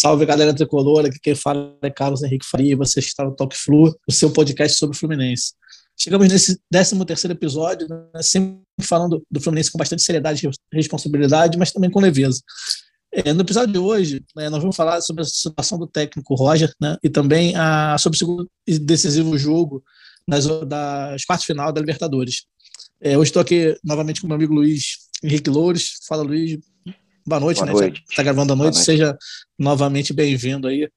Salve galera tricolor, aqui quem fala é Carlos Henrique Faria, você está no Talk Flu, o seu podcast sobre o Fluminense. Chegamos nesse 13 terceiro episódio, né, sempre falando do Fluminense com bastante seriedade e responsabilidade, mas também com leveza. É, no episódio de hoje, né, nós vamos falar sobre a situação do técnico Roger né, e também a, sobre o segundo e decisivo jogo nas, das quartas final da Libertadores. É, hoje estou aqui novamente com meu amigo Luiz Henrique Loures. Fala, Luiz. Boa noite, Boa né? Noite. Está gravando a noite, noite. seja novamente bem-vindo aí.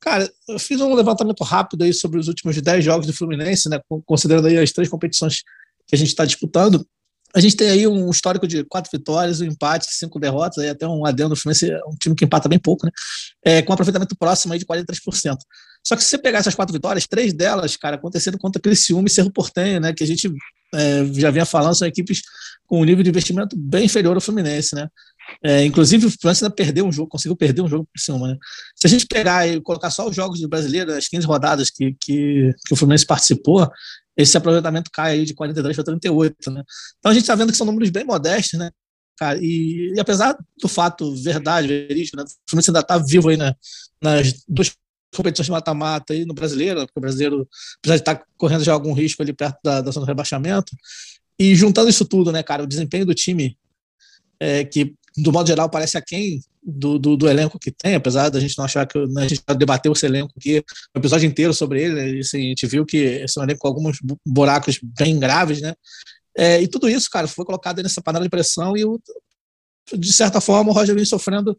Cara, eu fiz um levantamento rápido aí sobre os últimos 10 jogos do Fluminense, né? Considerando aí as três competições que a gente está disputando. A gente tem aí um histórico de quatro vitórias, um empate, cinco derrotas, aí até um adendo do Fluminense, é um time que empata bem pouco, né? É, com um aproveitamento próximo aí de 43%. Só que se você pegar essas quatro vitórias, três delas, cara, aconteceram contra Criciúma e Cerro Portenho, né? Que a gente é, já vinha falando, são equipes com um nível de investimento bem inferior ao Fluminense, né? É, inclusive, o Fluminense ainda perdeu um jogo, conseguiu perder um jogo por cima, né? Se a gente pegar e colocar só os jogos do brasileiro, as 15 rodadas que, que, que o Fluminense participou, esse aproveitamento cai aí de 43 para 38, né? Então a gente está vendo que são números bem modestos, né? Cara, e, e apesar do fato verdade, verídico, né? O Fluminense ainda está vivo aí né? nas duas competições de mata-mata aí no brasileiro, porque o brasileiro, apesar de estar tá correndo já algum risco ali perto da, da zona do rebaixamento, e juntando isso tudo, né, cara, o desempenho do time, é, que do modo geral parece aquém do, do, do, elenco que tem, apesar da gente não achar que né, a gente já debateu esse elenco aqui, o episódio inteiro sobre ele, né, assim, a gente viu que esse é um elenco com alguns buracos bem graves, né? É, e tudo isso, cara, foi colocado nessa panela de pressão e, o, de certa forma, o Roger vem sofrendo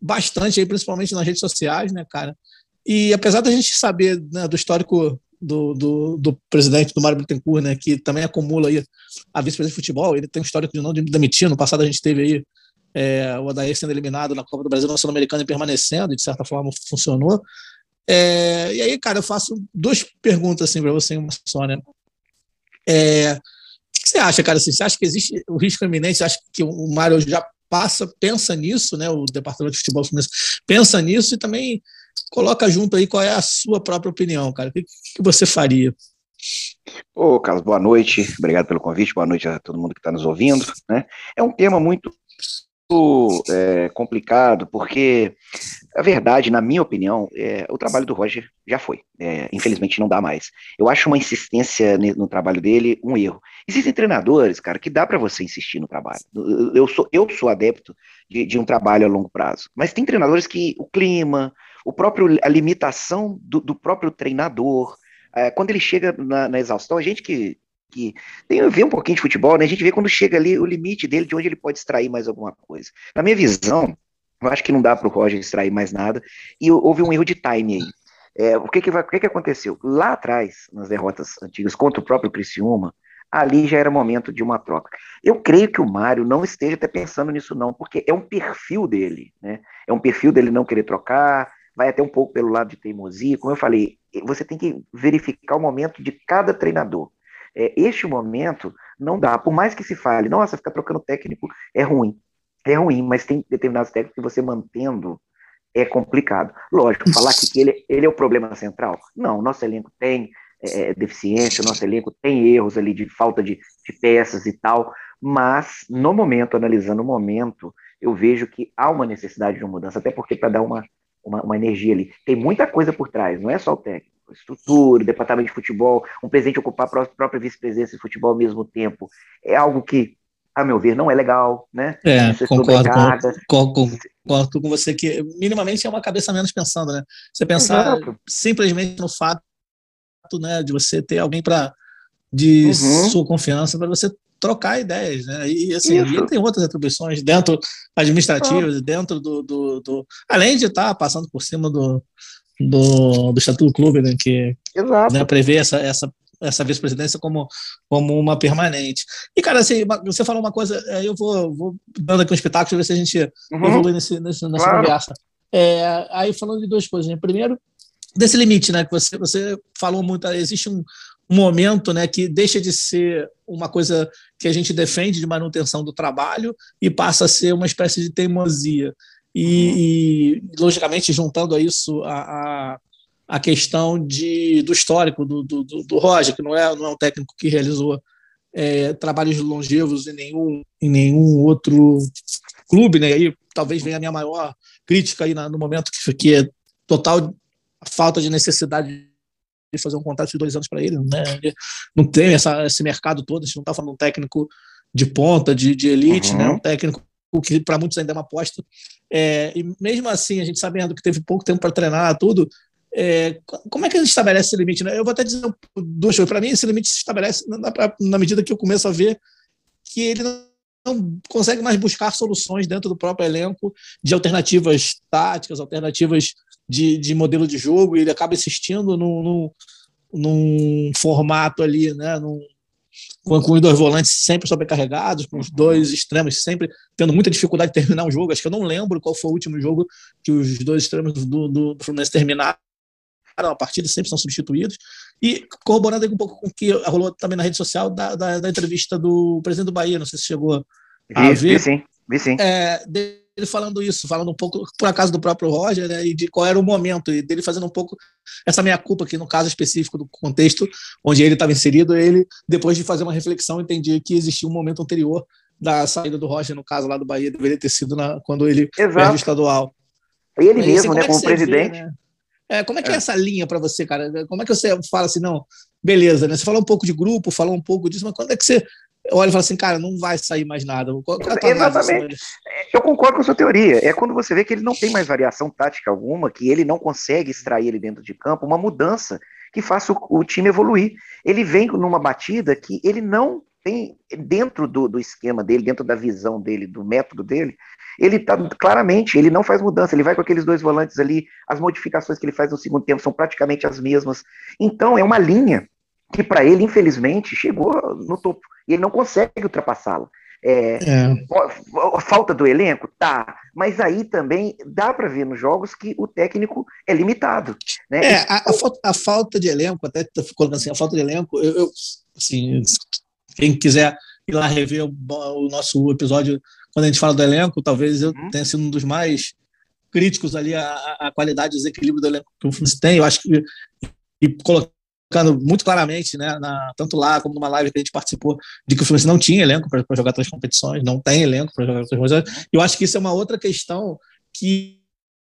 bastante, aí, principalmente nas redes sociais, né, cara? E apesar da gente saber né, do histórico do, do, do, presidente do Mário Bittencourt, né, que também acumula aí a vice-presidente de futebol, ele tem um histórico de não demitir, no passado a gente teve aí é, o Adair sendo eliminado na Copa do Brasil na Sul-Americana e permanecendo, e de certa forma funcionou. É, e aí, cara, eu faço duas perguntas assim para você em uma só, né? É, o que você acha, cara? Assim, você acha que existe o risco iminente? Você acha que o Mário já passa, pensa nisso, né? O Departamento de Futebol Fluminense pensa nisso e também coloca junto aí qual é a sua própria opinião, cara. O que, que você faria? Ô, Carlos, boa noite. Obrigado pelo convite. Boa noite a todo mundo que está nos ouvindo. Né? É um tema muito é, complicado, porque a verdade, na minha opinião, é, o trabalho do Roger já foi. É, infelizmente não dá mais. Eu acho uma insistência no trabalho dele um erro. Existem treinadores, cara, que dá para você insistir no trabalho. Eu sou, eu sou adepto de, de, um trabalho a longo prazo. Mas tem treinadores que o clima, o próprio, a limitação do, do próprio treinador, é, quando ele chega na, na exaustão, a gente que que tem ver um pouquinho de futebol, né? A gente vê quando chega ali o limite dele, de onde ele pode extrair mais alguma coisa. Na minha visão, eu acho que não dá para o Roger extrair mais nada, e houve um erro de time aí. É, o que que, vai, o que que aconteceu? Lá atrás, nas derrotas antigas contra o próprio Criciúma, ali já era momento de uma troca. Eu creio que o Mário não esteja até pensando nisso não, porque é um perfil dele, né? É um perfil dele não querer trocar, vai até um pouco pelo lado de teimosia. Como eu falei, você tem que verificar o momento de cada treinador é, este momento não dá, por mais que se fale, nossa, ficar trocando técnico é ruim. É ruim, mas tem determinados técnicos que você mantendo é complicado. Lógico, falar que ele, ele é o problema central. Não, nosso elenco tem é, deficiência, nosso elenco tem erros ali de falta de, de peças e tal, mas no momento, analisando o momento, eu vejo que há uma necessidade de uma mudança, até porque para dar uma, uma, uma, energia ali. Tem muita coisa por trás, não é só o técnico estrutura, o departamento de futebol, um presidente ocupar a própria vice-presidência de futebol ao mesmo tempo, é algo que, a meu ver, não é legal, né? É, concordo, concordo, concordo, com você que minimamente é uma cabeça menos pensando, né? Você pensar Exato. simplesmente no fato né, de você ter alguém para de uhum. sua confiança para você trocar ideias, né? E assim, ele tem outras atribuições dentro administrativas, ah. dentro do, do, do, além de estar tá passando por cima do, do, do Estatuto do Clube, né, que né, prevê essa, essa, essa vice-presidência como, como uma permanente. E, cara, assim, você falou uma coisa, eu vou, vou dando aqui um espetáculo, ver se a gente uhum. evolui nesse, nesse, nessa claro. conversa. É, aí, falando de duas coisas, né? Primeiro, desse limite, né, que você, você falou muito, existe um, um momento né, que deixa de ser uma coisa que a gente defende de manutenção do trabalho e passa a ser uma espécie de teimosia. E, e logicamente, juntando a isso a, a, a questão de, do histórico do, do, do, Roger, que não é, não é um técnico que realizou é, trabalhos longevos em nenhum, em nenhum outro clube, né? aí talvez venha a minha maior crítica aí no momento que, que é total falta de necessidade de fazer um contrato de dois anos para ele, né? Não tem essa, esse mercado todo, a gente não está falando de um técnico de ponta, de, de elite, né? uhum. né? Um técnico que para muitos ainda é uma aposta. É, e mesmo assim, a gente sabendo que teve pouco tempo para treinar tudo, é, como é que a gente estabelece esse limite? Né? Eu vou até dizer duas coisas. Para mim, esse limite se estabelece na, na, medida que eu começo a ver que ele não, não consegue mais buscar soluções dentro do próprio elenco de alternativas táticas, alternativas de, de modelo de jogo, e ele acaba insistindo num, num, num formato ali, né, num, com, com, os dois volantes sempre sobrecarregados, com os dois extremos sempre tendo muita dificuldade de terminar o jogo. Acho que eu não lembro qual foi o último jogo que os dois extremos do, do, do Fluminense terminaram a partida, sempre são substituídos. E corroborando um pouco com o que rolou também na rede social da, da, da entrevista do presidente do Bahia, não sei se chegou a vi, ver. Vi sim, vi sim. É, ele falando isso, falando um pouco, por acaso, do próprio Roger, né, e de qual era o momento, e dele fazendo um pouco essa meia-culpa, que no caso específico do contexto onde ele estava inserido, ele, depois de fazer uma reflexão, entendia que existia um momento anterior da saída do Roger, no caso lá do Bahia, deveria ter sido na, quando ele perde o estadual. Ele Mas, mesmo, assim, né, como, é presidente. Vê, né? É, como é que é. é essa linha para você, cara? Como é que você fala assim, não, beleza, né? Você falou um pouco de grupo, falou um pouco disso, mas quando é que você olha e fala assim, cara, não vai sair mais nada. É Exatamente. Eu concordo com a sua teoria. É quando você vê que ele não tem mais variação tática alguma, que ele não consegue extrair ele dentro de campo, uma mudança que faça o, o time evoluir. Ele vem numa batida que ele não tem, dentro do, do esquema dele, dentro da visão dele, do método dele, ele tá claramente, ele não faz mudança, ele vai com aqueles dois volantes ali, as modificações que ele faz no segundo tempo são praticamente as mesmas. Então é uma linha que para ele, infelizmente, chegou no topo e ele não consegue ultrapassá-la. É, é. Falta do elenco? Tá. Mas aí também dá para ver nos jogos que o técnico é limitado. Né? É, a, a, falta, a, falta, de elenco, até colocando assim, a falta de elenco, eu, eu assim, quem quiser ir lá rever o, o, nosso episódio quando a gente fala do elenco, talvez eu uhum. tenha sido um dos mais críticos ali à, à qualidade e desequilíbrio do elenco que o Fluminense tem. Eu acho que e colocando muito claramente, né, na, tanto lá como numa live que a gente participou, de que o Fluminense não tinha elenco para jogar três competições, não tem elenco para jogar três competições. Eu acho que isso é uma outra questão que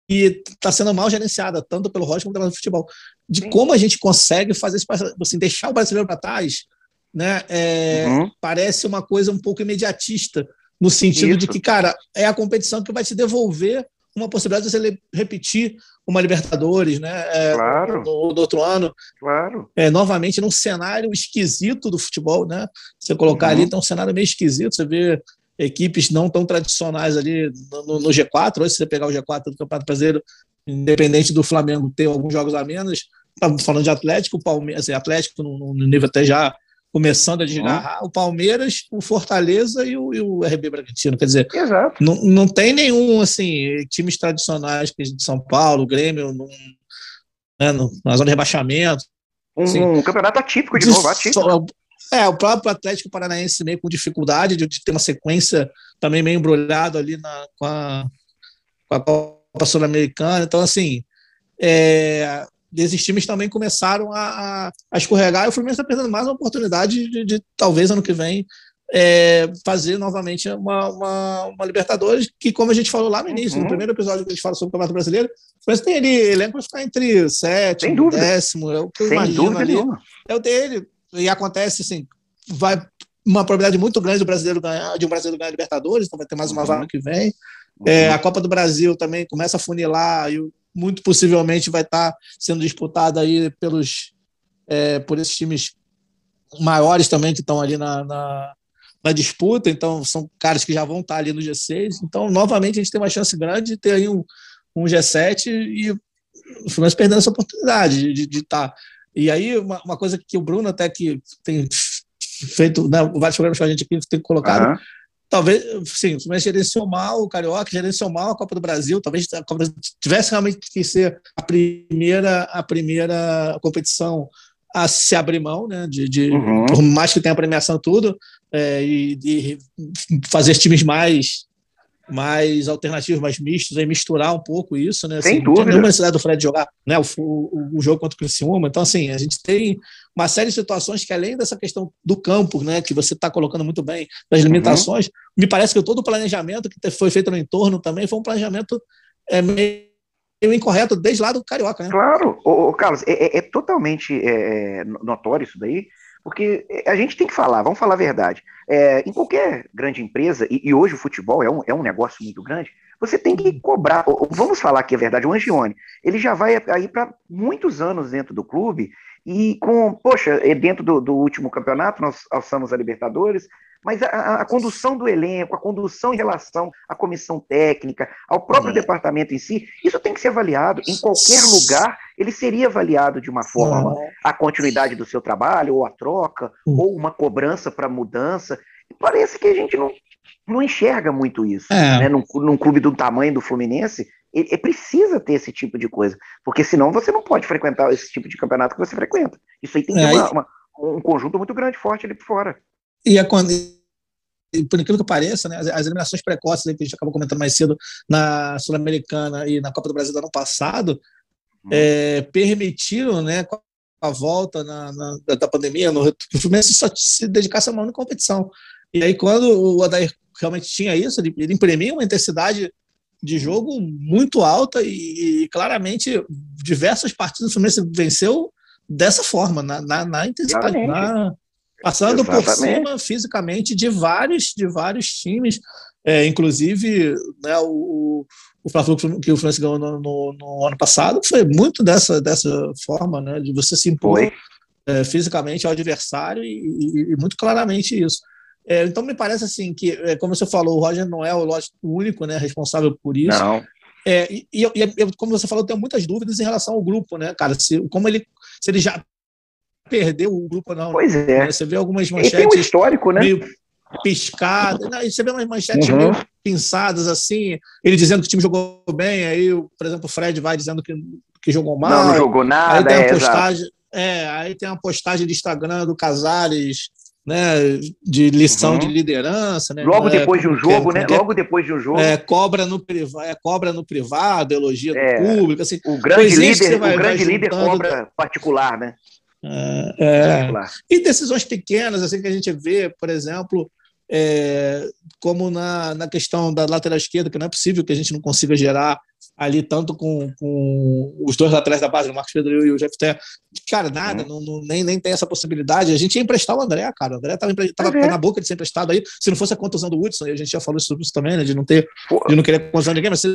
está sendo mal gerenciada, tanto pelo Rocha como pelo futebol, de Sim. como a gente consegue fazer isso, assim, deixar o brasileiro para trás, né, é, uhum. parece uma coisa um pouco imediatista, no sentido isso. de que, cara, é a competição que vai te devolver uma possibilidade de você repetir uma Libertadores, né? É, claro. No, no, outro ano. Claro. É, novamente num cenário esquisito do futebol, né? Você colocar uhum. ali, então um cenário meio esquisito, você vê equipes não tão tradicionais ali no, no G4, hoje se você pegar o G4 do Campeonato Brasileiro, independente do Flamengo ter alguns jogos a menos, falando de Atlético, Palmeiras, assim, Atlético no, no nível até já começando a desgarrar, uhum. o Palmeiras, o Fortaleza e o, e o RB Bragantino. Quer dizer, Exato. Não, não tem nenhum, assim, times tradicionais de São Paulo, Grêmio, num, né, na zona de rebaixamento. Um, assim, um campeonato atípico de, de novo, atípico. É, o próprio Atlético Paranaense meio com dificuldade de, de ter uma sequência também meio embrulhado ali na, com, a, com a Copa Sul-Americana. Então, assim, é, desses times também começaram a, a escorregar e o Fluminense está perdendo mais uma oportunidade de, de, talvez ano que vem é, fazer novamente uma, uma, uma, Libertadores, que como a gente falou lá no início, uhum. no primeiro episódio que a gente fala sobre o Campeonato Brasileiro, Fluminense tem ali elenco para ficar entre sétimo, décimo, é o que eu Sem imagino ali, nenhuma. é o dele, e acontece assim, vai uma probabilidade muito grande do brasileiro ganhar, de um brasileiro ganhar Libertadores, então vai ter mais uma uhum. vaga que vem. É, uhum. a Copa do Brasil também começa a funilar e o muito possivelmente vai estar sendo disputada aí pelos é, por esses times maiores também que estão ali na, na, na, disputa, então são caras que já vão estar ali no G6, então novamente a gente tem uma chance grande de ter aí um, um G7 e o Fluminense perdendo essa oportunidade de, estar. E aí uma, uma, coisa que o Bruno até que tem feito né, vários programas com a gente aqui tem colocado, uhum talvez, sim, o Fluminense gerenciou mal o Carioca, gerenciou mal a Copa do Brasil, talvez a Copa tivesse realmente que ser a primeira, a primeira competição a se abrir mão, né, de, de uhum. por mais que tenha premiação tudo, é, e de fazer times mais mais alternativos, mais mistos, aí misturar um pouco isso, né? Sem assim, dúvida. Não tinha necessidade do Fred jogar né, o, o, o, jogo contra o Criciúma. Então, assim, a gente tem uma série de situações que, além dessa questão do campo, né, que você está colocando muito bem, das uhum. limitações, uhum. me parece que todo o planejamento que foi feito no entorno também foi um planejamento é meio incorreto desde lá do Carioca, né? Claro, ô, ô Carlos, é, é, é totalmente é, notório isso daí, porque a gente tem que falar, vamos falar a verdade. É, em qualquer grande empresa, e, e, hoje o futebol é um, é um negócio muito grande, você tem que cobrar. Vamos falar aqui a verdade, o Angione, ele já vai aí para muitos anos dentro do clube, e com, poxa, dentro do, do último campeonato, nós alçamos a Libertadores, mas a, a, condução do elenco, a condução em relação à comissão técnica, ao próprio uhum. departamento em si, isso tem que ser avaliado. Em qualquer lugar, ele seria avaliado de uma forma. Uhum. A continuidade do seu trabalho, ou a troca, uhum. ou uma cobrança para mudança. E parece que a gente não, não enxerga muito isso. É. Né? Num, num clube do tamanho do Fluminense, ele, ele, precisa ter esse tipo de coisa. Porque senão você não pode frequentar esse tipo de campeonato que você frequenta. Isso aí tem é, uma, uma, um conjunto muito grande, forte ali por fora. E, é quando, por aquilo que pareça, né, as, as eliminações precoces que a gente acabou comentando mais cedo na Sul-Americana e na Copa do Brasil do ano passado hum. é, permitiram, né, com a volta na, na, da pandemia, no, que o Fluminense só se dedicasse a uma única competição. E aí, quando o Adair realmente tinha isso, ele, ele imprimia uma intensidade de jogo muito alta e, e, claramente diversas partidas o Fluminense venceu dessa forma, na, na, na intensidade, na, passando Exatamente. por cima fisicamente de vários, de vários times, é, inclusive né, o, o Fla-Flu que o Fluminense ganhou no, no, no, ano passado foi muito dessa, dessa forma, né, de você se impor é, fisicamente ao adversário e, e, e muito claramente isso. É, então me parece assim que, é, como você falou, o Roger não é o, lógico, único né, responsável por isso. Não. É, e, e, como você falou, eu tenho muitas dúvidas em relação ao grupo, né, cara? Se, como ele, se ele já perdeu o grupo não. Pois né? é. Você vê algumas manchetes. tem um histórico, né? Meio piscadas. Né? Você vê umas manchetes uhum. meio pinçadas assim, ele dizendo que o time jogou bem, aí, por exemplo, o Fred vai dizendo que, que jogou mal. Não, não jogou nada. Aí tem é, postagem. É, aí tem uma postagem de Instagram do Casares, né, de lição uhum. de liderança, né? Logo é, depois de um jogo, né? Logo depois de um jogo. É, cobra no privado, é, cobra no privado, elogia é, do público, assim. O grande líder, vai, o grande líder cobra particular, né? É, é. E decisões pequenas, assim, que a gente vê, por exemplo, é, como na, na questão da lateral esquerda, que não é possível que a gente não consiga gerar ali tanto com, com os dois laterais da base, o Marcos Pedro e o Jefté. Cara, nada, uhum. não, não, nem, nem tem essa possibilidade. A gente ia emprestar o André, cara. O André estava uhum. na boca de ser emprestado aí. Se não fosse a contusão do Hudson, e a gente já falou sobre isso também, né, de não ter, de não querer contusão ninguém, mas se,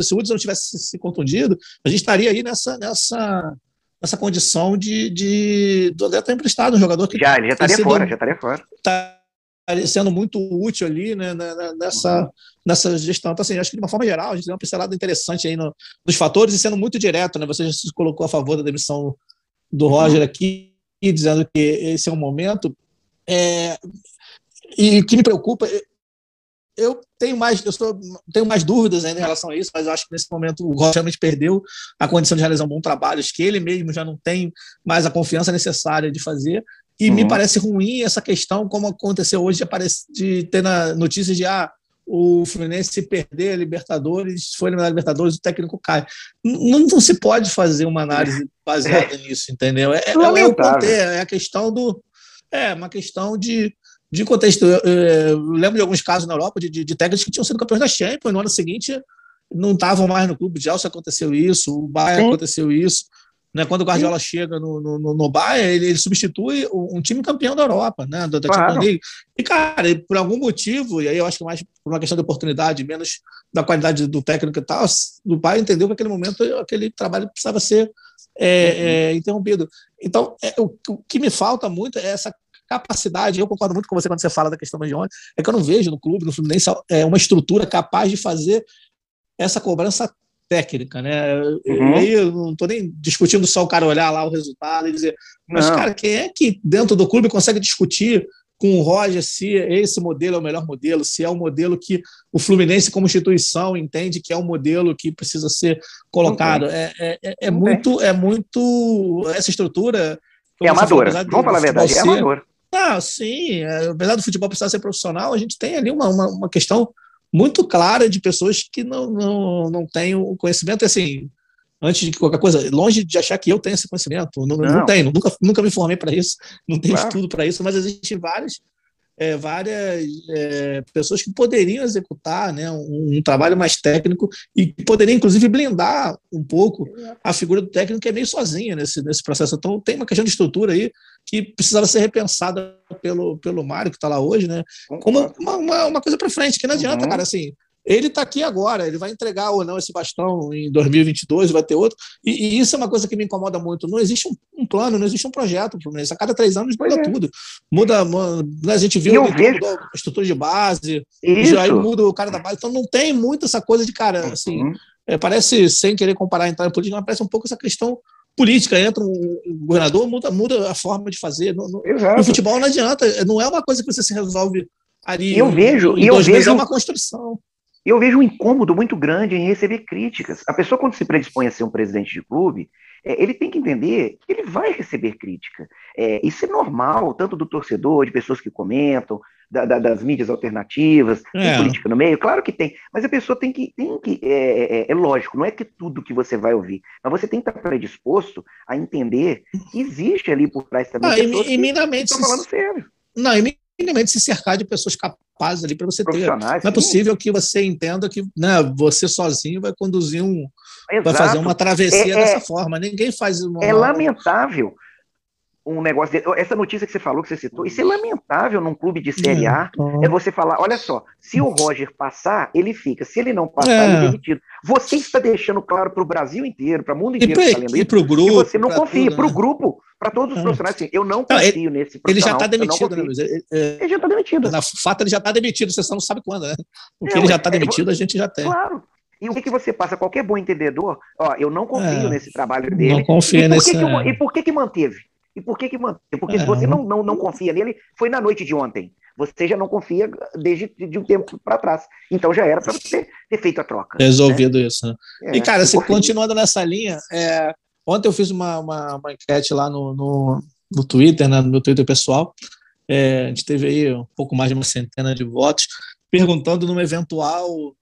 se o Hudson não tivesse se contundido, a gente estaria aí nessa, nessa, essa condição de, de do André estar emprestado, um jogador que. Já, ele já estaria fora, já estaria fora. Tá sendo muito útil ali né, nessa, nessa gestão. Então, assim, acho que de uma forma geral, a gente tem uma pincelada interessante aí no, nos fatores e sendo muito direto, né? Você já se colocou a favor da demissão do Roger aqui, dizendo que esse é um momento. É, e o que me preocupa, eu tenho mais, eu sou, tenho mais dúvidas ainda em relação a isso, mas eu acho que nesse momento o Rocha realmente perdeu a condição de realizar um bom trabalho, acho que ele mesmo já não tem mais a confiança necessária de fazer, e uhum. me parece ruim essa questão, como aconteceu hoje, de, aparecer, de ter na notícia de ah, o Fluminense se perder a Libertadores, foi eliminar a Libertadores, o técnico cai. Não, não, se pode fazer uma análise baseada é. nisso, entendeu? É, é, é, o conter, é a questão do. É, uma questão de, de contexto, eu, eu, lembro de alguns casos na Europa de, de, de técnicos que tinham sido campeões da Champions, no ano seguinte não estavam mais no clube. De Chelsea aconteceu isso, o Bayern aconteceu isso. Né? Quando o Guardiola Sim. chega no, no, no Bayern, ele, ele, substitui um time campeão da Europa, né? da, da claro. League. E, cara, por algum motivo, e aí eu acho que mais por uma questão de oportunidade, menos da qualidade do técnico e tal, o Bayern entendeu que naquele momento aquele trabalho precisava ser é, uhum. é, interrompido. Então, é, o, o que me falta muito é essa capacidade, eu concordo muito com você quando você fala da questão de ontem, é que eu não vejo no clube, no Fluminense, é uma estrutura capaz de fazer essa cobrança técnica, né? Uhum. aí eu não estou nem discutindo só o cara olhar lá o resultado e dizer, mas, não. cara, quem é que dentro do clube consegue discutir com o Roger se esse modelo é o melhor modelo, se é o modelo que o Fluminense, como instituição, entende que é o modelo que precisa ser colocado. É, é, é, é muito, é muito. Essa estrutura. É amadora. Vamos falar a verdade, é amadora. Ah, sim. É, apesar do futebol precisar ser profissional, a gente tem ali uma, uma, uma questão muito clara de pessoas que não, não, não têm o conhecimento. Assim, antes de qualquer coisa, longe de achar que eu tenho esse conhecimento. Não, não. não tenho, nunca, nunca me formei para isso, não tenho claro. estudo para isso, mas existem várias é, várias é, pessoas que poderiam executar né, um, um, trabalho mais técnico e poderiam, inclusive, blindar um pouco a figura do técnico que é meio sozinha nesse, nesse processo. Então, tem uma questão de estrutura aí que precisava ser repensada pelo, pelo Mário, que está lá hoje, né, como uma, uma, uma coisa para frente, que não adianta, uhum. cara, assim, ele está aqui agora, ele vai entregar ou não esse bastão em 2022, vai ter outro. E, e isso é uma coisa que me incomoda muito. Não existe um, um plano, não existe um projeto para A cada três anos muda é. tudo. Muda, né, a gente viu vejo... a estrutura de base, já aí muda o cara da base. Então não tem muito essa coisa de cara, assim, uhum. é, parece, sem querer comparar entrar em política, mas parece um pouco essa questão política. Entra um governador, muda, muda a forma de fazer. No, no, no futebol não adianta, não é uma coisa que você se resolve ali. Eu vejo, e eu vejo. É uma construção eu vejo um incômodo muito grande em receber críticas. A pessoa, quando se predispõe a ser um presidente de clube, é, ele tem que entender que ele vai receber crítica. É, isso é normal, tanto do torcedor, de pessoas que comentam, da, da, das mídias alternativas, é. tem política no meio, claro que tem, mas a pessoa tem que. Tem que é, é, é, lógico, não é que tudo que você vai ouvir, mas você tem que estar predisposto a entender que existe ali por trás também. Ah, pessoas que estão falando sério. Não, minimamente se cercar de pessoas capazes ali para você ter. Não é possível que você entenda que né, você sozinho vai conduzir um. Exato. vai fazer uma travessia é, é dessa é, forma. Ninguém faz uma. É lamentável um negócio de, essa notícia que você falou, que você citou, isso é lamentável num clube de Série A, então... é você falar, olha só, se o Roger passar, ele fica, se ele não passar, é. ele é demitido. Você está deixando claro para o Brasil inteiro, para o mundo inteiro, e para tá o grupo, você não confia, para o né? grupo, para todos os é. profissionais, assim, eu não confio não, ele, nesse profissional. Ele já está demitido, né, Luiz? Ele, ele já está demitido. Na fato, ele já está demitido, você só não sabe quando, né? O que ele já está demitido, a gente já tem. Claro. E o que, que você passa? Qualquer bom entendedor, ó, eu não confio é, nesse trabalho dele. Não confio nesse. Que, e por que, que manteve? E por que que manteve? Porque é. se você não, não, não confia nele, foi na noite de ontem. Você já não confia desde de um tempo para trás. Então já era para você ter feito a troca. Resolvido né? isso. Né? É, e, cara, assim, continuando nessa linha, é, ontem eu fiz uma, uma, uma enquete lá no, no, no, Twitter, né, no meu Twitter pessoal. É, a gente teve aí um pouco mais de uma centena de votos, perguntando numa eventual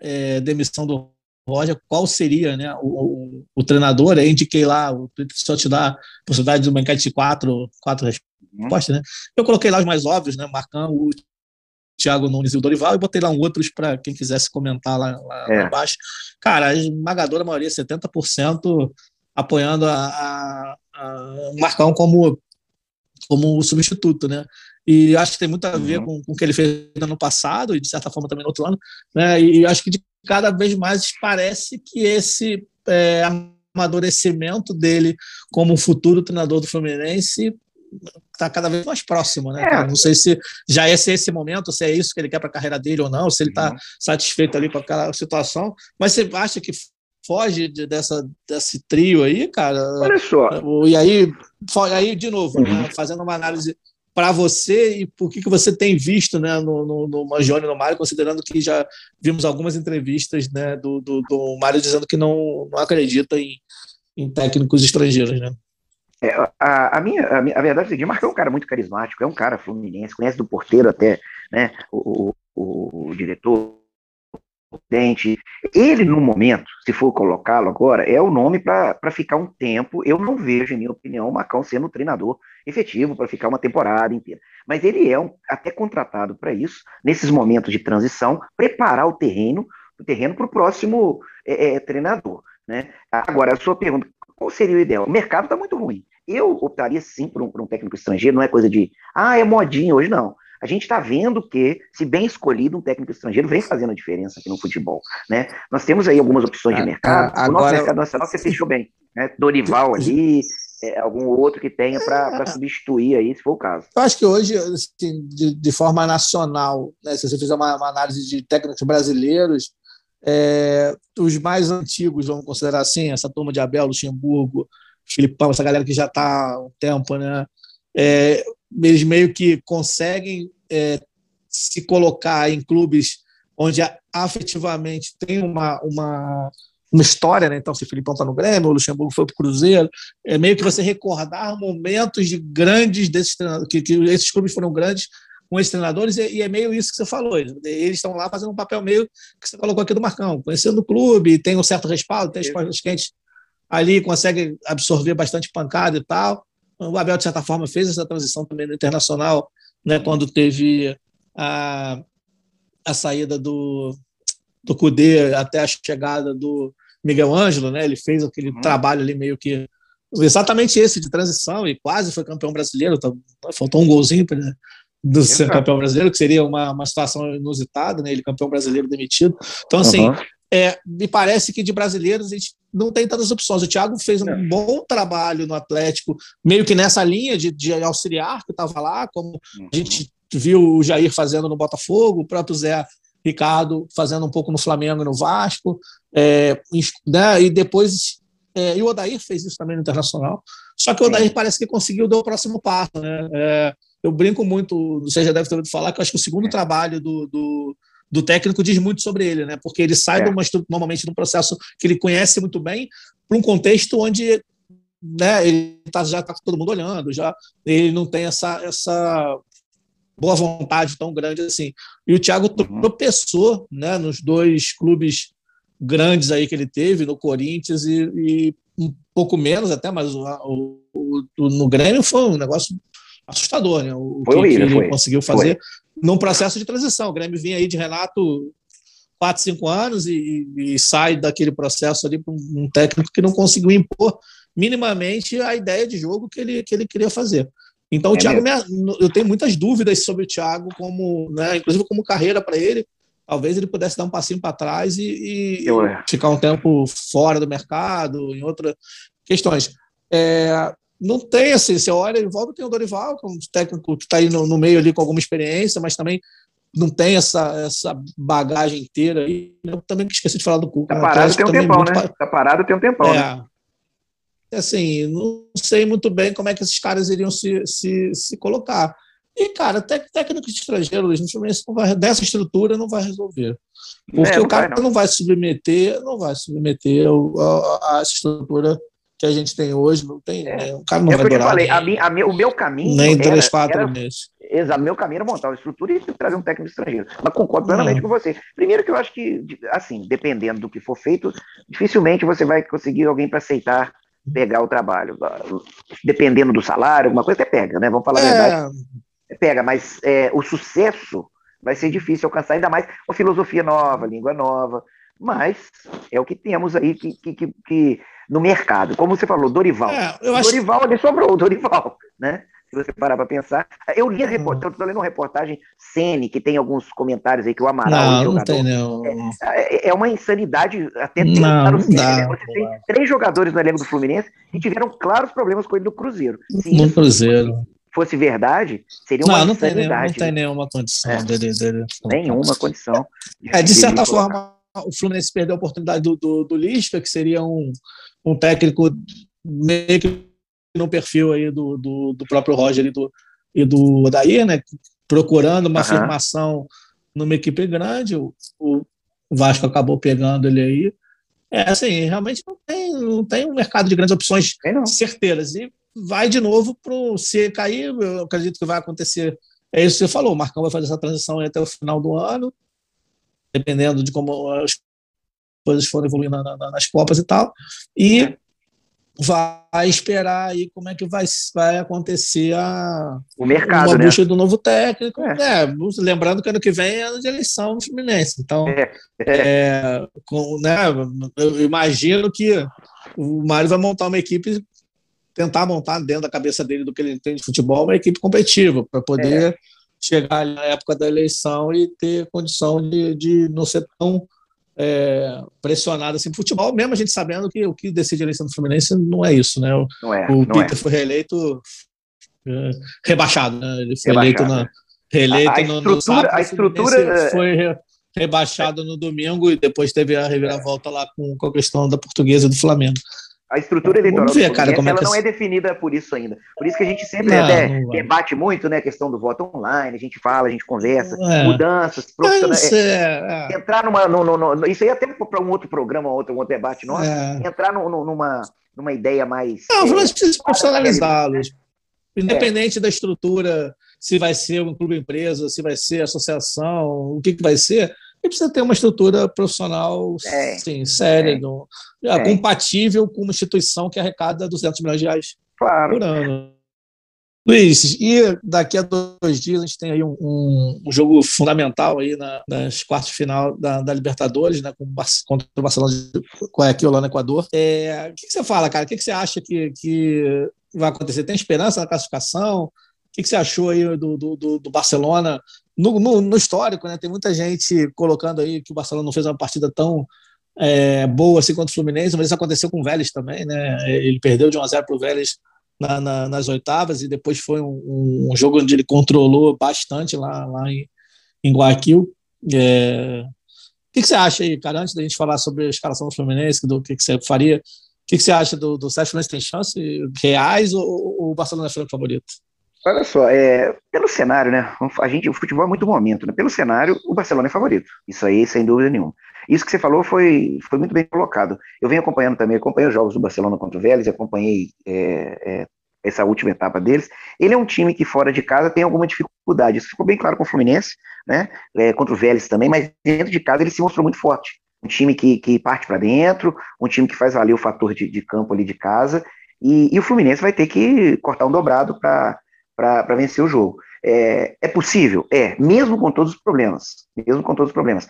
é, demissão do Roger qual seria né, o, o, o treinador. Aí indiquei lá, o Twitter só te dá a possibilidade de uma enquete de quatro, quatro respostas. Né? Eu coloquei lá os mais óbvios, né, Marcão, o Thiago Nunes e o Dorival, e botei lá um outros para quem quisesse comentar lá, lá, é. lá, embaixo. Cara, a esmagadora maioria, 70%, apoiando a, a, a Marcão como, como substituto, né? E acho que tem muito a ver uhum. com, com o que ele fez no ano passado, e de certa forma também no outro ano, né? E acho que de cada vez mais parece que esse é, amadurecimento dele como futuro treinador do Fluminense está cada vez mais próximo, né? É. Não sei se já é esse momento, se é isso que ele quer para a carreira dele ou não, se ele está uhum. satisfeito ali com aquela situação. Mas você acha que foge de, dessa, desse trio aí, cara? Olha só. E aí, aí de novo, né? uhum. né? fazendo uma análise para você e por que, que você tem visto né, no, no, no Mangione no Mário, considerando que já vimos algumas entrevistas né, do, do, do Mário dizendo que não, não acredita em, em técnicos estrangeiros, né? É, a, a, minha, a, minha, a verdade é que o Marco é um cara muito carismático, é um cara fluminense, conhece do porteiro até, né, o, o, o diretor, Ele, no momento, se for colocá-lo agora, é o nome para ficar um tempo. Eu não vejo, em minha opinião, o Macão sendo treinador efetivo para ficar uma temporada inteira. Mas ele é um, até contratado para isso, nesses momentos de transição, preparar o terreno, o terreno para o próximo é, é, treinador. Né? Agora, a sua pergunta, qual seria o ideal? O mercado está muito ruim. Eu optaria sim por um, por um técnico estrangeiro, não é coisa de, ah, é modinha hoje, não a gente está vendo que, se bem escolhido, um técnico estrangeiro vem fazendo a diferença aqui no futebol. Né? Nós temos aí algumas opções de ah, mercado. Ah, agora... O nosso mercado nacional você fechou bem. Né? Dorival ali, é, algum outro que tenha para é. substituir aí, se for o caso. Eu acho que hoje, assim, de, de, forma nacional, né, se você fizer uma, uma análise de técnicos brasileiros, é, os mais antigos, vamos considerar assim, essa turma de Abel, Luxemburgo, Filipão, essa galera que já está há um tempo, né? É, eles meio que conseguem é, se colocar em clubes onde afetivamente tem uma, uma, uma história, né? Então, se o Filipão está no Grêmio, o Luxemburgo foi para o Cruzeiro, é meio que você recordar momentos de grandes desses treinadores, que, que esses clubes foram grandes com esses treinadores, e, é meio isso que você falou. Eles estão lá fazendo um papel meio que você colocou aqui do Marcão, conhecendo o clube, tem um certo respaldo, tem as portas quentes ali, consegue absorver bastante pancada e tal. O Abel, de certa forma, fez essa transição também no internacional né, quando teve a, a saída do, do Cudê até a chegada do Miguel Ângelo, né? Ele fez aquele uhum. trabalho ali meio que exatamente esse de transição e quase foi campeão brasileiro. Tá, faltou um golzinho para do ser campeão brasileiro, que seria uma, uma situação inusitada, né? Ele campeão brasileiro demitido. Então, assim, uhum. é, me parece que de brasileiros a gente não tem tantas opções. O Thiago fez um é. bom trabalho no Atlético, meio que nessa linha de, de auxiliar que estava lá, como uhum. a gente viu o Jair fazendo no Botafogo, o próprio Zé Ricardo fazendo um pouco no Flamengo e no Vasco, é, né, e depois é, e o Odair fez isso também no Internacional. Só que o Odair parece que conseguiu dar o próximo passo. Né? É, eu brinco muito, você já deve ter ouvido falar, que eu acho que o segundo é. trabalho do, do, do, técnico diz muito sobre ele, né? porque ele sai é. uma, normalmente de um processo que ele conhece muito bem para um contexto onde né, ele tá, já está todo mundo olhando, já ele não tem essa, essa boa vontade tão grande assim. E o Thiago uhum. tropeçou né, nos dois clubes grandes aí que ele teve, no Corinthians e, e um pouco menos até, mas o, o, o, no Grêmio foi um negócio assustador, né? O foi que, horrível, que ele foi. conseguiu fazer foi. num processo de transição. O Grêmio vinha aí de Renato quatro, cinco anos e, e sai daquele processo ali para um técnico que não conseguiu impor minimamente a ideia de jogo que ele, que ele queria fazer. Então, é o Thiago, me, eu tenho muitas dúvidas sobre o Thiago, como, né, inclusive como carreira para ele. Talvez ele pudesse dar um passinho para trás e, e eu, é. ficar um tempo fora do mercado, em outras questões. É, não tem assim, você olha em volta, tem o Dorival, que é um técnico que está aí no, no, meio ali com alguma experiência, mas também não tem essa, essa bagagem inteira aí. Eu também esqueci de falar do Cuca. Tá parado tem um tempão, né? Tá parado tem um tempão, é, né? assim, não sei muito bem como é que esses caras iriam se, se, se colocar. E, cara, técnico estrangeiro, Luiz, não vai, dessa estrutura não vai resolver. Porque é, o cara vai, não. não. vai submeter, não vai submeter a, a, estrutura que a gente tem hoje, não tem. É. Né? O cara não é vai durar. Falei, a minha, a o meu caminho. Nem três, quatro meses. Exato, meu caminho era montar uma estrutura e trazer um técnico estrangeiro. Mas concordo plenamente com você. Primeiro que eu acho que, assim, dependendo do que for feito, dificilmente você vai conseguir alguém para aceitar pegar o trabalho. Dependendo do salário, alguma coisa até pega, né? Vamos falar é. a verdade. Pega, mas é, o sucesso vai ser difícil alcançar, ainda mais com filosofia nova, língua nova. Mas é o que temos aí que, que, que, que no mercado. Como você falou, Dorival. É, Dorival, acho... ali sobrou o Dorival, né? se você parar para pensar. Eu li a reportagem, estou lendo uma reportagem Sene, que tem alguns comentários aí que o Amaral. Não, o jogador, não tem, não. É, é, é uma insanidade até tentar no Sene. Né? Você tem três jogadores no elenco do Fluminense que tiveram claros problemas com ele no Cruzeiro. Se no Cruzeiro. Fosse verdade, seria uma não, não insanidade. Tem, não tem nenhuma condição é. dele, dele. Nenhuma condição. É, de certa forma, o Fluminense perdeu a oportunidade do, do, do Lisca, que seria um, um técnico meio que no perfil aí do, do, do próprio Roger e do, e do Odair, né? Procurando uma uhum. afirmação numa equipe grande, o, o Vasco acabou pegando ele aí. É assim, realmente não tem, não tem um mercado de grandes opções certeiras. E vai de novo para o. Se cair, eu acredito que vai acontecer. É isso que você falou, o Marcão vai fazer essa transição até o final do ano, dependendo de como as coisas forem evoluindo na, na, nas Copas e tal. E é vai esperar aí como é que vai, vai acontecer a o mercado, uma né? busca do novo técnico. É. É, lembrando que ano que vem é ano de eleição no Fluminense. Então, é. é. com, né, eu imagino que o Mário vai montar uma equipe, tentar montar dentro da cabeça dele do que ele entende de futebol, uma equipe competitiva, para poder é. chegar na época da eleição e ter condição de, de não ser tão é, pressionado assim futebol, mesmo a gente sabendo que o que decide a eleição do Fluminense não é isso, né? O, não é, o não Peter é. foi reeleito é, rebaixado, né? Ele foi rebaixado. eleito na reeleito a, a no, no sábado, a estrutura é- foi rebaixado no domingo e depois teve a reviravolta lá com, com a questão da portuguesa do Flamengo. A estrutura eleitoral ver, cara, é ela é não é definida por isso ainda. Por isso que a gente sempre não, até não debate muito, né, a questão do voto online, a gente fala, a gente conversa, é. mudanças, profissionais. É, é, entrar numa. No, no, no, isso aí até para um outro programa, outro, um outro debate nosso, é. entrar numa, numa ideia mais. Não, nós precisamos profissionalizá-los. Independente da estrutura, se vai ser um clube empresa, se vai ser associação, o que, que vai ser, e precisa ter uma estrutura profissional é, sim, séria, é, no, é. compatível com uma instituição que arrecada 200 milhões de reais claro. por ano. Luiz, e daqui a dois dias a gente tem aí um, um, um jogo fundamental aí na, nas quartas de final da, da, Libertadores, né, com, contra o Barcelona de aqui lá no Equador. É, o que, que, você fala, cara? O que, que você acha que, que vai acontecer? Tem esperança na classificação? Que, que você achou aí do, do, do Barcelona no, no, no, histórico? Né? Tem muita gente colocando aí que o Barcelona não fez uma partida tão é, boa assim contra o Fluminense, mas isso aconteceu com o Vélez também, né? Ele perdeu de 1 a 0 para o Vélez na, na, nas oitavas e depois foi um, um, jogo onde ele controlou bastante lá, lá em, em Guayaquil. É... O que, que, você acha aí, cara, antes da gente falar sobre a escalação do Fluminense, do que, que você faria, o que, que, você acha do, do Sérgio Fluminense tem chance reais ou, ou o Barcelona é o favorito? Olha só, é, pelo cenário, né? A gente, o futebol é muito momento, né? Pelo cenário, o Barcelona é favorito. Isso aí, sem dúvida nenhuma. Isso que você falou foi, foi muito bem colocado. Eu venho acompanhando também, acompanhei os jogos do Barcelona contra o Vélez, acompanhei é, é, essa última etapa deles. Ele é um time que fora de casa tem alguma dificuldade. Isso ficou bem claro com o Fluminense, né? É, contra o Vélez também, mas dentro de casa ele se mostrou muito forte. Um time que, que parte para dentro, um time que faz valer o fator de, de campo ali de casa. E, e, o Fluminense vai ter que cortar um dobrado para vencer o jogo. É, é possível? É, mesmo com todos os problemas. Mesmo com todos os problemas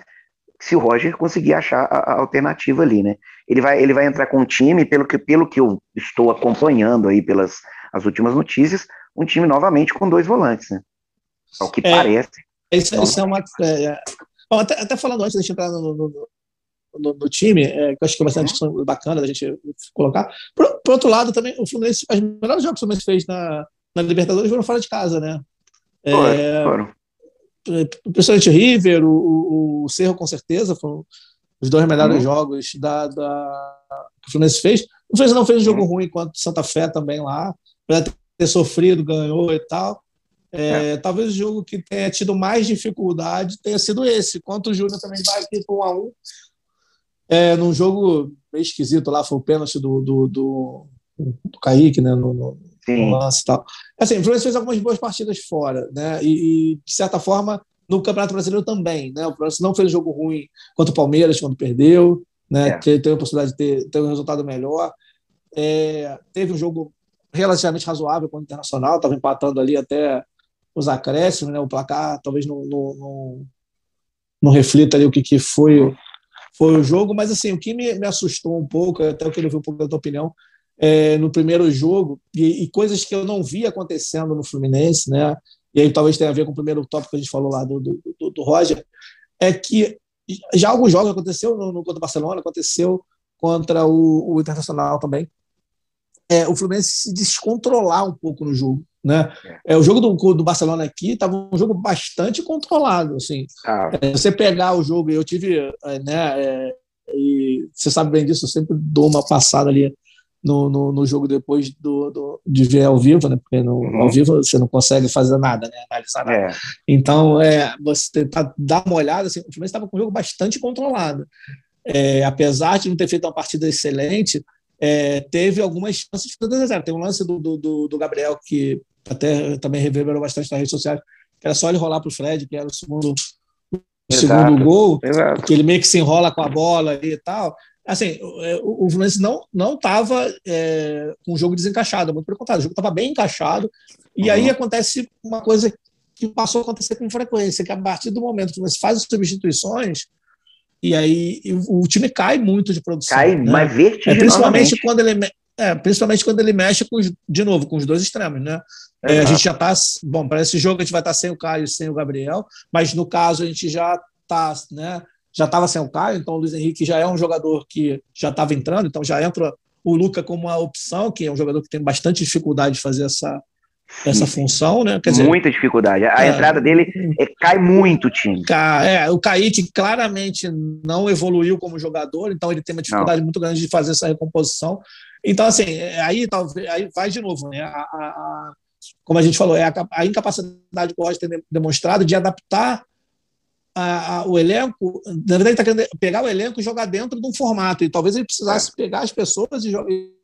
se o Roger conseguir achar a, alternativa ali, né? Ele vai, ele vai entrar com um time, pelo que, pelo que eu estou acompanhando aí pelas as últimas notícias, um time novamente com dois volantes, né? Ao que é, parece. Isso, então, isso é uma. É, é, bom, até, até, falando antes de a gente entrar no, no, no, no time, é, que eu acho que é bastante discussão uhum. bacana da gente colocar. Por, por, outro lado, também, o Fluminense, os melhores jogos que o Fluminense fez na, na Libertadores foram fora de casa, né? É, foram principalmente River, o, o, Cerro com certeza, foram os dois melhores uhum. jogos da, da, que o Fluminense fez. O Fluminense não fez um jogo uhum. ruim quanto Santa Fé também lá, apesar ter sofrido, ganhou e tal. É, é. Talvez o jogo que tenha tido mais dificuldade tenha sido esse. Quanto o Júnior também vai aqui para um a um. É, num jogo meio esquisito lá, foi o pênalti do, do, do, do Kaique, né? No, no, Sim. lance e tal. Assim, o Fluminense fez algumas boas partidas fora, né? E, e, de certa forma, no Campeonato Brasileiro também, né? O Fluminense não fez jogo ruim contra o Palmeiras quando perdeu, né? É. Teve, teve a possibilidade de ter, ter um resultado melhor. É, teve um jogo relativamente razoável com o Internacional, estava empatando ali até os acréscimos, né? O placar talvez não, não, não, não reflita ali o que, que foi, foi o jogo, mas assim, o que me, me assustou um pouco, até eu queria ver um pouco da tua opinião, é, no primeiro jogo e, e, coisas que eu não vi acontecendo no Fluminense, né? E aí talvez tenha a ver com o primeiro tópico que a gente falou lá do, do, do, do Roger, é que já alguns jogos aconteceu no, no contra o Barcelona, aconteceu contra o, o Internacional também. É, o Fluminense se descontrolar um pouco no jogo, né? É, o jogo do, do Barcelona aqui estava um jogo bastante controlado, assim. Ah. É, você pegar o jogo, eu tive, é, né? É, e você sabe bem disso, eu sempre dou uma passada ali no, no, no, jogo depois do, do, de ver ao vivo, né? Porque no, uhum. ao vivo você não consegue fazer nada, né? Analisar nada. É. Então, é, você tentar dar uma olhada, assim, o Fluminense estava com um jogo bastante controlado. É, apesar de não ter feito uma partida excelente, é, teve algumas chances de 2 a 0. Tem um lance do, do, do, Gabriel que até também reverberou bastante nas redes sociais, que era só ele rolar para o Fred, que era o segundo, o segundo gol, Exato. que ele meio que se enrola com a bola e tal assim, é, o, o Fluminense não não estava é, com o jogo desencaixado, muito pelo contrário, o jogo estava bem encaixado, e uhum. aí acontece uma coisa que passou a acontecer com frequência, que a partir do momento que o Fluminense faz as substituições, e aí o, time cai muito de produção. Cai, né? mas é, principalmente quando ele é, principalmente quando ele mexe com os, de novo com os dois extremos, né? É, a gente já está bom para esse jogo a gente vai estar tá sem o Caio, sem o Gabriel, mas no caso a gente já está, né? Já estava sem o Caio, então o Luiz Henrique já é um jogador que já estava entrando, então já entra o Luca como uma opção, que é um jogador que tem bastante dificuldade de fazer essa, essa função, né? Quer dizer, Muita dificuldade. A é, entrada dele é, cai muito o time. É, o Kaique claramente não evoluiu como jogador, então ele tem uma dificuldade não. muito grande de fazer essa recomposição. Então, assim, é, aí talvez aí vai de novo, né? A, a, a, como a gente falou, é a, a incapacidade que o Roger tem demonstrado de adaptar a, a, o elenco, na verdade, ele está querendo pegar o elenco e jogar dentro de um formato. E talvez ele precisasse é. pegar as pessoas e,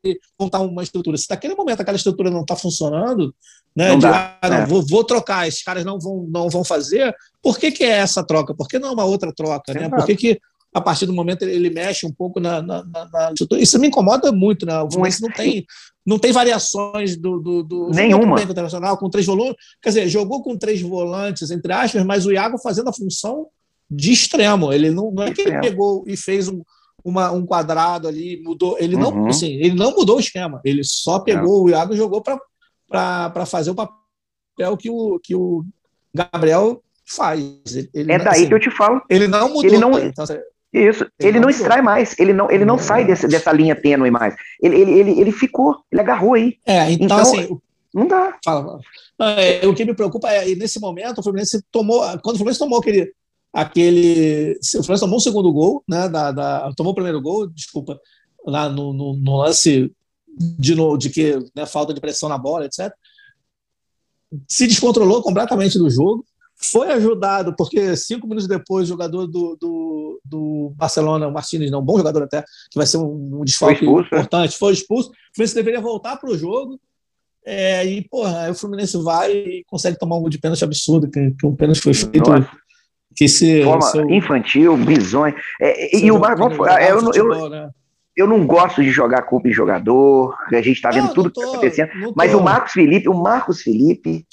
e, montar uma estrutura. Se naquele momento aquela estrutura não está funcionando, né, não de, ah, não, é. vou, vou, trocar, esses caras não vão, não vão fazer, por que, que é essa troca? Por que não é uma outra troca? Né? Por que, que a partir do momento ele, mexe um pouco na, na, na, Isso me incomoda muito, né? O Fluminense não tem, não tem variações do. do, do Nenhuma. internacional com três volumes. Quer dizer, jogou com três volantes, entre aspas, mas o Iago fazendo a função de extremo. Ele não, não é que ele pegou e fez um, uma, um quadrado ali, mudou. Ele não, uhum. assim, ele não mudou o esquema. Ele só pegou é. o Iago e jogou para fazer o papel que o, que o Gabriel faz. Ele, é daí assim, que eu te falo. Ele não mudou. Ele não, então, isso. Ele, ele não, extrai mais. Ele não, ele não, sai desse, dessa linha tênue mais. Ele, ele, ele, ele ficou, ele agarrou aí. É, então, então assim. Não dá. Fala, é, o que me preocupa é, nesse momento, o Fluminense tomou. Quando o Fluminense tomou aquele. aquele o Fluminense tomou o segundo gol, né? Da, da, tomou o primeiro gol, desculpa, lá no, no, no lance de, no, de que né, falta de pressão na bola, etc. Se descontrolou completamente do jogo foi ajudado, porque cinco minutos depois, o jogador do, do, do Barcelona, o Martínez, não, um bom jogador até, que vai ser um, um desfalque foi expulso, é? importante, foi expulso. O Fluminense deveria voltar para o jogo. É, e, porra, aí o Fluminense vai e consegue tomar um gol de pênalti absurdo, que, que um pênalti foi feito. Nossa. Que se, Forma seu... infantil, bizonho. É, e o Marcos, é, eu, eu, eu, né? eu não gosto de jogar culpa em jogador, a gente está vendo não, tudo que está acontecendo, mas o Marcos Felipe, o Marcos Felipe,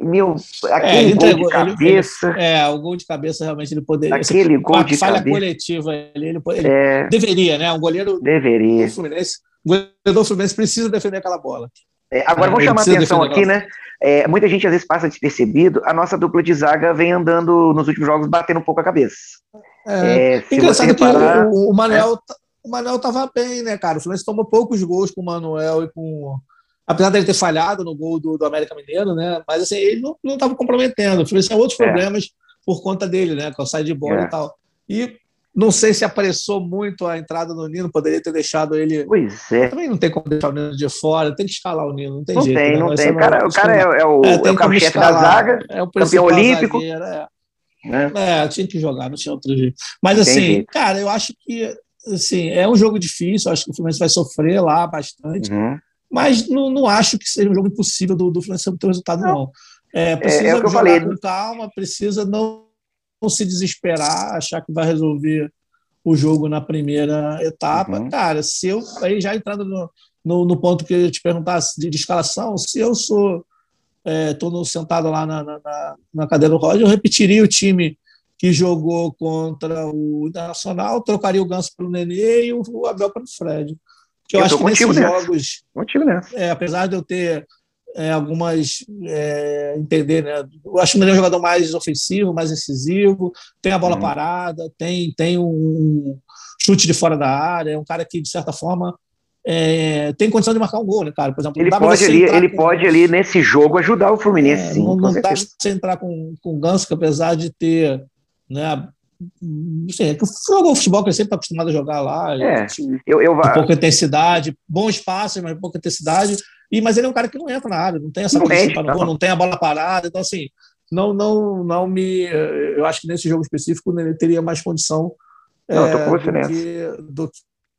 meu, aquele é, gol entregou, de cabeça. Ele, é, o gol de cabeça realmente ele poderia. Aquele gol de falha cabeça. coletiva ele, ele, ele é, deveria, né? Um goleiro deveria. do Fluminense, o do Fluminense precisa defender aquela bola. É, agora é, vamos chamar a atenção aqui, né? É, muita gente às vezes passa despercebido. A nossa dupla de zaga vem andando nos últimos jogos batendo um pouco a cabeça. É, é engraçado reparar, que o, o Manel, o Manel tava bem, né, cara? O Fluminense tomou poucos gols com o Manuel e com apesar dele ter falhado no gol do, do América Mineiro, né? Mas assim, ele não estava comprometendo. O Fluminense tinha outros é. problemas por conta dele, né? Com a saída de bola é. e tal. E não sei se apressou muito a entrada do Nino, poderia ter deixado ele. Pois é. Também não tem como deixar o Nino de fora, tem que escalar o Nino, não tem não jeito. Tem, né? não tem, O cara, o cara é, é o, é, é o carro-chefe da zaga, é o campeão olímpico. Zagueiro, é. É. é. tinha que jogar, não tinha outro jeito. Mas não assim, cara, eu acho que assim, é um jogo difícil, acho que o Fluminense vai sofrer lá bastante. Uhum mas não, não acho que seja um jogo impossível do, do Fluminense ter o resultado, não. É, precisa é, é jogar falei. com calma, precisa não, não, se desesperar, achar que vai resolver o jogo na primeira etapa. Uhum. Cara, se eu, aí já entrando no, no, no, ponto que eu te perguntasse de, de escalação, se eu sou, estou é, sentado lá na, na, na cadeira do Roger, eu repetiria o time que jogou contra o Internacional, trocaria o Ganso pelo Nenê e o Abel para o Fred. Que eu, eu acho que nesses nessa. jogos, é, apesar de eu ter é, algumas é, entender, né? Eu acho que ele é um jogador mais ofensivo, mais incisivo, tem a bola hum. parada, tem, tem um chute de fora da área, é um cara que, de certa forma, é, tem condição de marcar um gol, né, cara? Por exemplo, ele pode ali, ele com... pode ali nesse jogo ajudar o Fluminense, é, sim. Não, não dá você entrar com, com o Ganso, que apesar de ter né, Sei, é que jogou futebol que ele sempre está acostumado a jogar lá. É, eu, eu, pouca intensidade, bom espaço, mas pouca intensidade. E, mas ele é um cara que não entra na área, não tem essa condição para tá não tem a bola parada. Então, assim, não, não, não me. Eu acho que nesse jogo específico ele teria mais condição não, é, do, que, do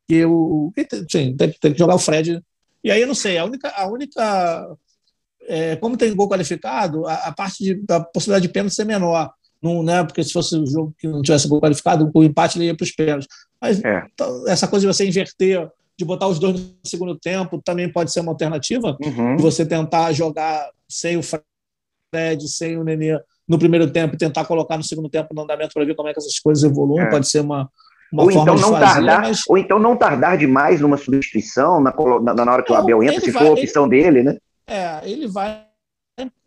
que o. Sim, tem, tem, que jogar o Fred. E aí eu não sei, a única. A única é, como tem gol qualificado, a, a parte de, da possibilidade de pênalti ser menor. Não, né, porque se fosse um jogo que não tivesse qualificado, o empate ele ia para os pênaltis. Mas é. Então, essa coisa de você inverter, de botar os dois no segundo tempo, também pode ser uma alternativa. Uhum. Você tentar jogar sem o Fred, sem o Nenê no primeiro tempo e tentar colocar no segundo tempo no andamento para ver como é que essas coisas evoluem. É. Pode ser uma, uma ou então não fazer, tardar, mas... ou então não tardar demais numa substituição na, na, na hora que não, o Abel entra, se vai, for a opção ele, dele, né? É, ele vai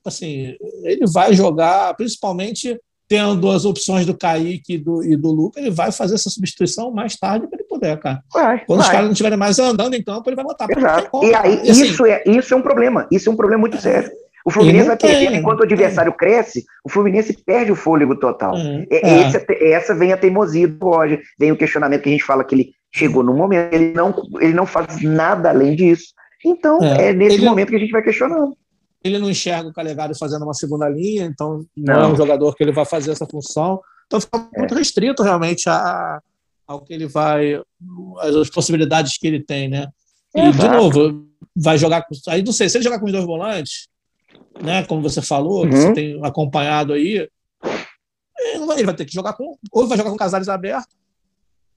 assim, ele vai jogar principalmente tendo as opções do Kaique e do, e do Luca, ele vai fazer essa substituição mais tarde para ele poder, cara. Vai, Quando vai. os caras não estiverem mais andando em campo, ele vai botar. Exato. E aí, e assim, isso, é, isso é um problema. Isso é um problema muito sério. O Fluminense vai perdendo enquanto o adversário é. cresce, o Fluminense perde o fôlego total. É, é. Esse, essa vem a teimosia do Roger, vem o questionamento que a gente fala que ele chegou no momento, ele não, ele não faz nada além disso. Então, é, é nesse ele, momento que a gente vai questionando ele não enxerga o Calegari fazendo uma segunda linha, então não, não, é um jogador que ele vai fazer essa função. Então fica muito é. restrito realmente a, ao que ele vai, as possibilidades que ele tem, né? E, é, de novo, vai jogar com. Aí não sei, se ele jogar com os dois volantes, né? Como você falou, uhum. que você tem acompanhado aí, ele vai, ele vai ter que jogar com. Ou vai jogar com Casares aberto,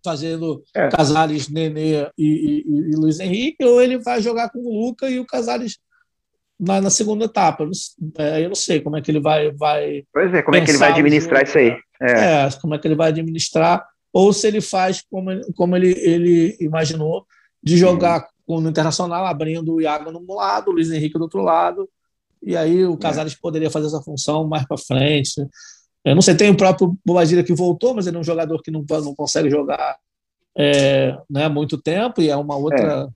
fazendo é. Casares, Nenê e, e, e, Luiz Henrique, ou ele vai jogar com o Luca e o Casares na, na segunda etapa. Eu não, é, eu não sei como é que ele vai. vai pois é, como é que ele vai administrar isso aí? É. é. como é que ele vai administrar, ou se ele faz como, como ele, ele imaginou, de jogar uhum. no Internacional, abrindo o Iago no lado, o Luiz Henrique do outro lado, e aí o é. Casares poderia fazer essa função mais para frente. Eu não sei, tem o próprio Bobadilha que voltou, mas ele é um jogador que não, não consegue jogar é, né, há muito tempo e é uma outra.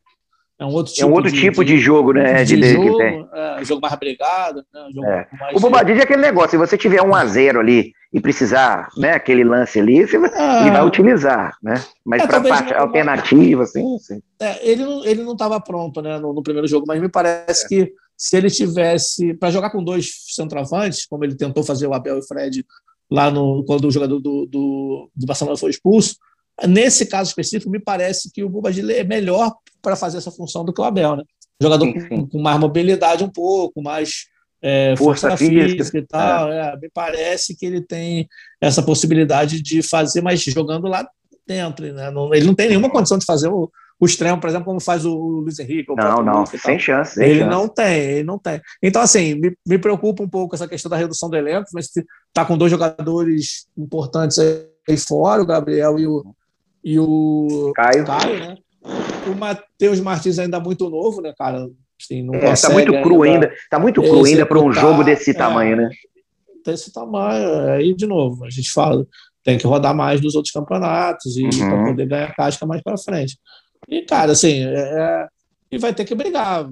É, é um outro tipo, é um outro de, tipo de, de jogo, né? De, de jogo. É, jogo mais brigado. Né, é. mais o Bobadilha é aquele negócio: se você tiver um a zero ali e precisar, né, aquele lance ali, você ah. ele vai utilizar, né? Mas é, para parte alternativa, assim, assim. É, ele não ele não estava pronto, né, no, no, primeiro jogo, mas me parece que se ele tivesse para jogar com dois centroavantes, como ele tentou fazer o Abel e o Fred lá no quando o jogador do, do, do Barcelona foi expulso, nesse caso específico me parece que o Bobadilha é melhor para fazer essa função do que o Abel, né? Jogador sim, sim. Com, com, mais mobilidade um pouco, mais é, força, força física, física, e tal. É. É, me parece que ele tem essa possibilidade de fazer, mas jogando lá dentro, né? Não, ele não tem nenhuma condição de fazer o, o extremo, por exemplo, como faz o Luiz Henrique. não, não, sem chance. Sem ele chance. não tem, ele não tem. Então, assim, me, me preocupa um pouco essa questão da redução do elenco, mas está com dois jogadores importantes aí fora, o Gabriel e o, e o Caio, Caio né? O Matheus Martins ainda muito novo, né, cara? Assim, não é, tá muito cru ainda, ainda tá muito cru ainda para um jogo desse é, tamanho, né? Desse tamanho, aí de novo, a gente fala, tem que rodar mais nos outros campeonatos e uhum. para poder ganhar casca mais para frente. E, cara, assim, é, é, e vai ter que brigar.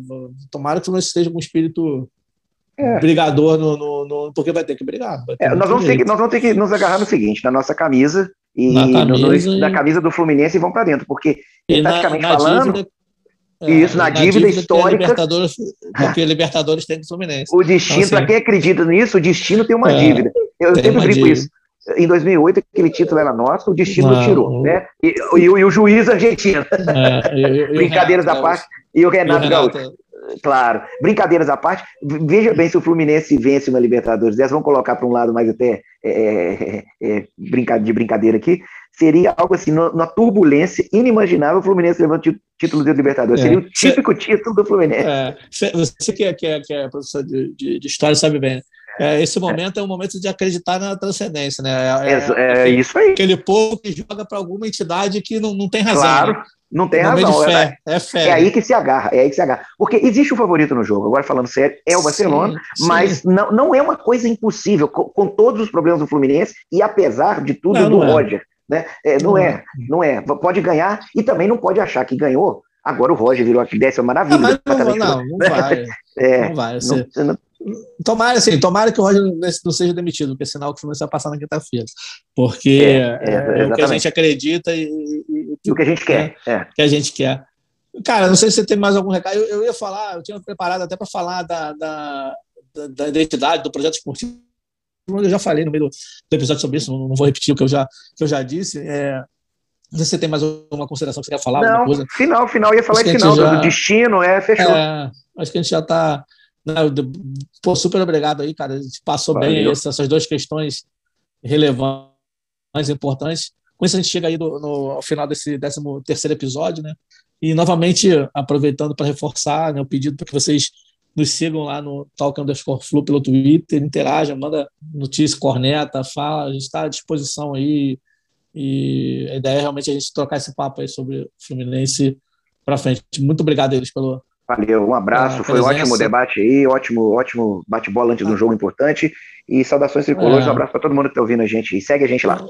Tomara que o Fluminense esteja com um espírito é. brigador, no, no, no, porque vai ter que brigar. Ter é, nós, vamos ter que, nós vamos ter que nos agarrar no seguinte: na nossa camisa e na camisa, no, na camisa do Fluminense e vão para dentro, porque, praticamente falando. Dívida, é, isso, na, na dívida, dívida histórica. Que Libertadores, porque Libertadores tem do Fluminense. O destino, então, assim, para quem acredita nisso, o destino tem uma é, dívida. Eu sempre brinco isso em 2008 aquele título era nosso, o destino não, tirou, né? E, e, e, o juiz argentino. É, Brincadeiras à parte. E o Renato, Renato Gaúcho. Claro, brincadeiras à parte, veja bem se o Fluminense vence uma Libertadores dessa, vamos colocar para um lado mais até é, é, é, de brincadeira aqui, seria algo assim, na turbulência inimaginável o Fluminense levando o título de Libertadores, seria o típico título do Fluminense. você que é, que é, que é professor de, de, de história sabe bem, é, esse momento é. é um momento de acreditar na transcendência, né? É, é, é isso aí. Aquele povo que joga para alguma entidade que não, não tem razão. Claro, né? Não tem razão. Fé, é, é, fé. É aí que se agarra, é aí que se agarra. Porque existe um favorito no jogo, agora falando sério, é o Barcelona, sim, mas sim. Não, não é uma coisa impossível, com, com, todos os problemas do Fluminense e apesar de tudo não, do não é. Roger. Né? É, não, não é, não é. Pode ganhar e também não pode achar que ganhou. Agora o Roger virou aqui, décima maravilha. Ah, mas não, não, não, vai. É, não vai. Você... Não, Tomara, assim, tomara que o Roger não seja demitido, porque é sinal que o Fluminense vai passar na quinta-feira. Porque é, é, é, o que a gente acredita e, e, e o que a gente quer. É, é. que a gente quer. Cara, não sei se você tem mais algum recado. Eu, eu ia falar, eu tinha preparado até para falar da, da, da, da, identidade, do projeto esportivo. Eu já falei no meio do, do episódio sobre isso, não, não, vou repetir o que eu já, que eu já disse. É, não sei se você tem mais alguma consideração que você quer falar? Não, coisa. final, final. Eu ia falar de final, já, do destino, é, fechou. É, acho que a gente já está Pô, super obrigado aí, cara. A gente passou Valeu. bem essas duas questões relevantes, importantes. Com isso, a gente chega aí no, no ao final desse 13 terceiro episódio, né? E novamente, aproveitando para reforçar né, o pedido para que vocês nos sigam lá no Talk Underscore Flu pelo Twitter, interajam, manda notícia, corneta, fala, a gente está à disposição aí. E a ideia é realmente a gente trocar esse papo aí sobre o Fluminense para frente. Muito obrigado a eles pelo, Valeu, um abraço, foi um ótimo debate aí, ótimo, ótimo bate-bola antes de um jogo importante. E saudações tricolores, é. um abraço para todo mundo que está ouvindo a gente e segue a gente lá.